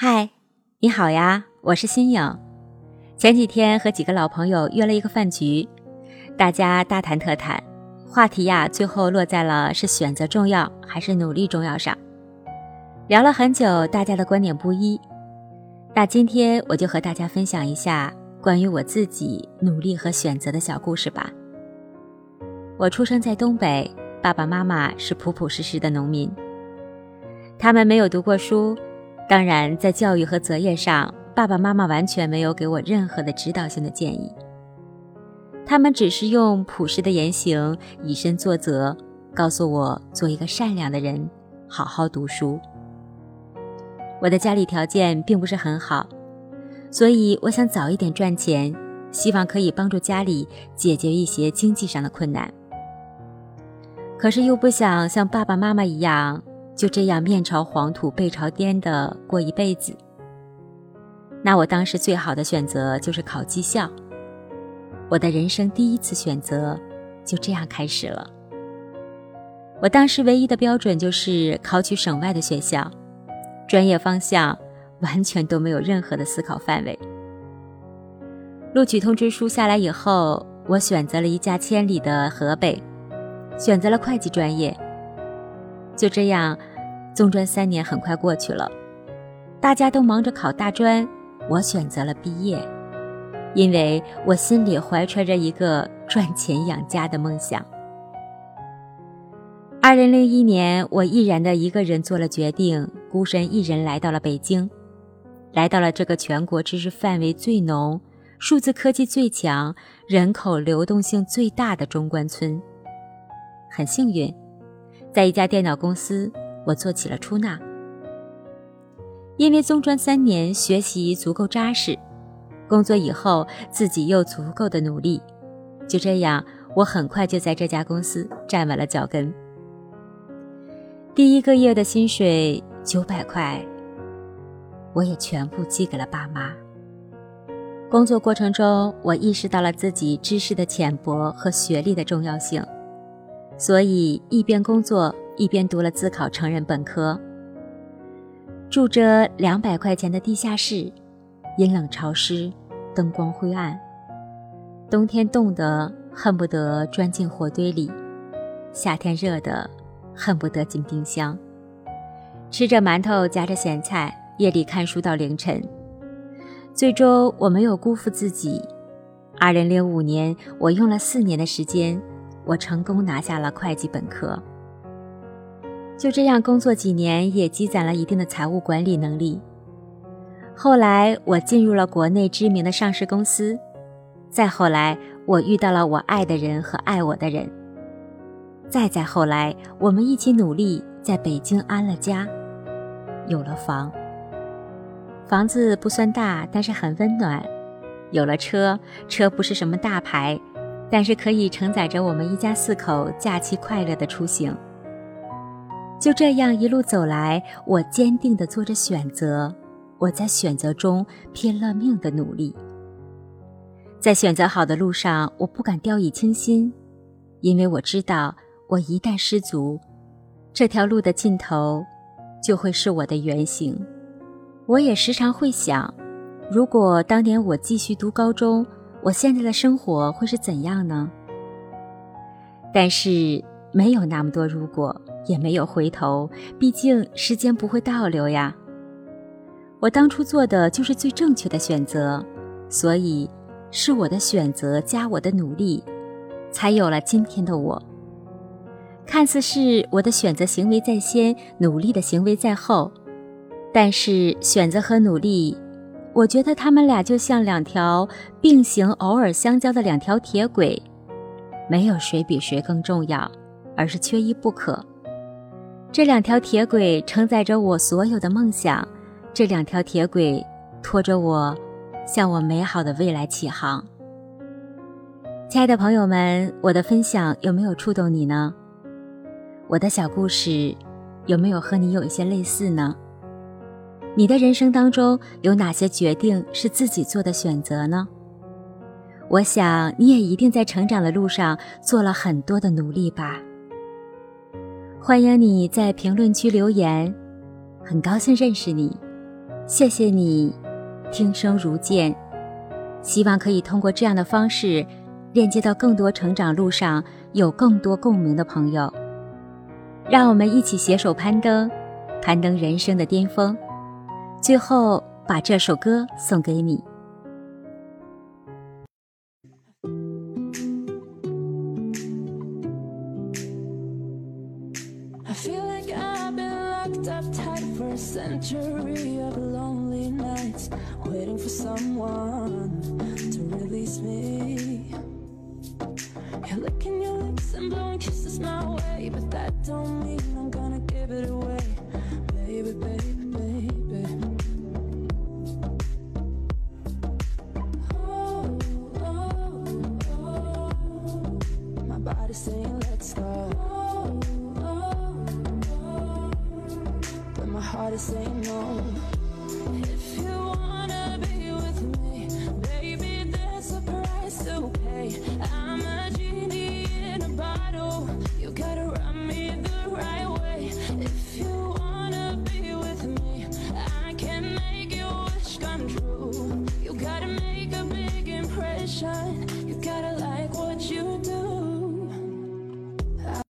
嗨，你好呀，我是新颖。前几天和几个老朋友约了一个饭局，大家大谈特谈，话题呀，最后落在了是选择重要还是努力重要上。聊了很久，大家的观点不一。那今天我就和大家分享一下关于我自己努力和选择的小故事吧。我出生在东北，爸爸妈妈是朴朴实实的农民，他们没有读过书。当然，在教育和择业上，爸爸妈妈完全没有给我任何的指导性的建议。他们只是用朴实的言行，以身作则，告诉我做一个善良的人，好好读书。我的家里条件并不是很好，所以我想早一点赚钱，希望可以帮助家里解决一些经济上的困难。可是又不想像爸爸妈妈一样。就这样面朝黄土背朝天的过一辈子。那我当时最好的选择就是考技校。我的人生第一次选择就这样开始了。我当时唯一的标准就是考取省外的学校，专业方向完全都没有任何的思考范围。录取通知书下来以后，我选择了一家千里的河北，选择了会计专业。就这样。中专三年很快过去了，大家都忙着考大专，我选择了毕业，因为我心里怀揣着一个赚钱养家的梦想。二零零一年，我毅然的一个人做了决定，孤身一人来到了北京，来到了这个全国知识范围最浓、数字科技最强、人口流动性最大的中关村。很幸运，在一家电脑公司。我做起了出纳，因为中专三年学习足够扎实，工作以后自己又足够的努力，就这样，我很快就在这家公司站稳了脚跟。第一个月的薪水九百块，我也全部寄给了爸妈。工作过程中，我意识到了自己知识的浅薄和学历的重要性，所以一边工作。一边读了自考成人本科，住着两百块钱的地下室，阴冷潮湿，灯光灰暗，冬天冻得恨不得钻进火堆里，夏天热得恨不得进冰箱。吃着馒头夹着咸菜，夜里看书到凌晨。最终我没有辜负自己。二零零五年，我用了四年的时间，我成功拿下了会计本科。就这样工作几年，也积攒了一定的财务管理能力。后来我进入了国内知名的上市公司，再后来我遇到了我爱的人和爱我的人。再再后来，我们一起努力，在北京安了家，有了房。房子不算大，但是很温暖。有了车，车不是什么大牌，但是可以承载着我们一家四口假期快乐的出行。就这样一路走来，我坚定地做着选择，我在选择中拼了命的努力。在选择好的路上，我不敢掉以轻心，因为我知道，我一旦失足，这条路的尽头就会是我的原形。我也时常会想，如果当年我继续读高中，我现在的生活会是怎样呢？但是没有那么多如果。也没有回头，毕竟时间不会倒流呀。我当初做的就是最正确的选择，所以是我的选择加我的努力，才有了今天的我。看似是我的选择行为在先，努力的行为在后，但是选择和努力，我觉得他们俩就像两条并行、偶尔相交的两条铁轨，没有谁比谁更重要，而是缺一不可。这两条铁轨承载着我所有的梦想，这两条铁轨拖着我向我美好的未来起航。亲爱的朋友们，我的分享有没有触动你呢？我的小故事有没有和你有一些类似呢？你的人生当中有哪些决定是自己做的选择呢？我想你也一定在成长的路上做了很多的努力吧。欢迎你在评论区留言，很高兴认识你。谢谢你，听声如见。希望可以通过这样的方式，链接到更多成长路上有更多共鸣的朋友。让我们一起携手攀登，攀登人生的巅峰。最后，把这首歌送给你。Century of lonely nights, waiting for someone to release me. You're licking your lips and blowing kisses my way, but that don't mean I'm gonna give it away, baby, baby, baby. Oh, oh, oh. Saying let's go. Saying no. If you wanna be with me Baby, there's a price to pay. I'm a genie in a bottle. You gotta rub me the right way. If you wanna be with me I can make your wish come true. You gotta make a big impression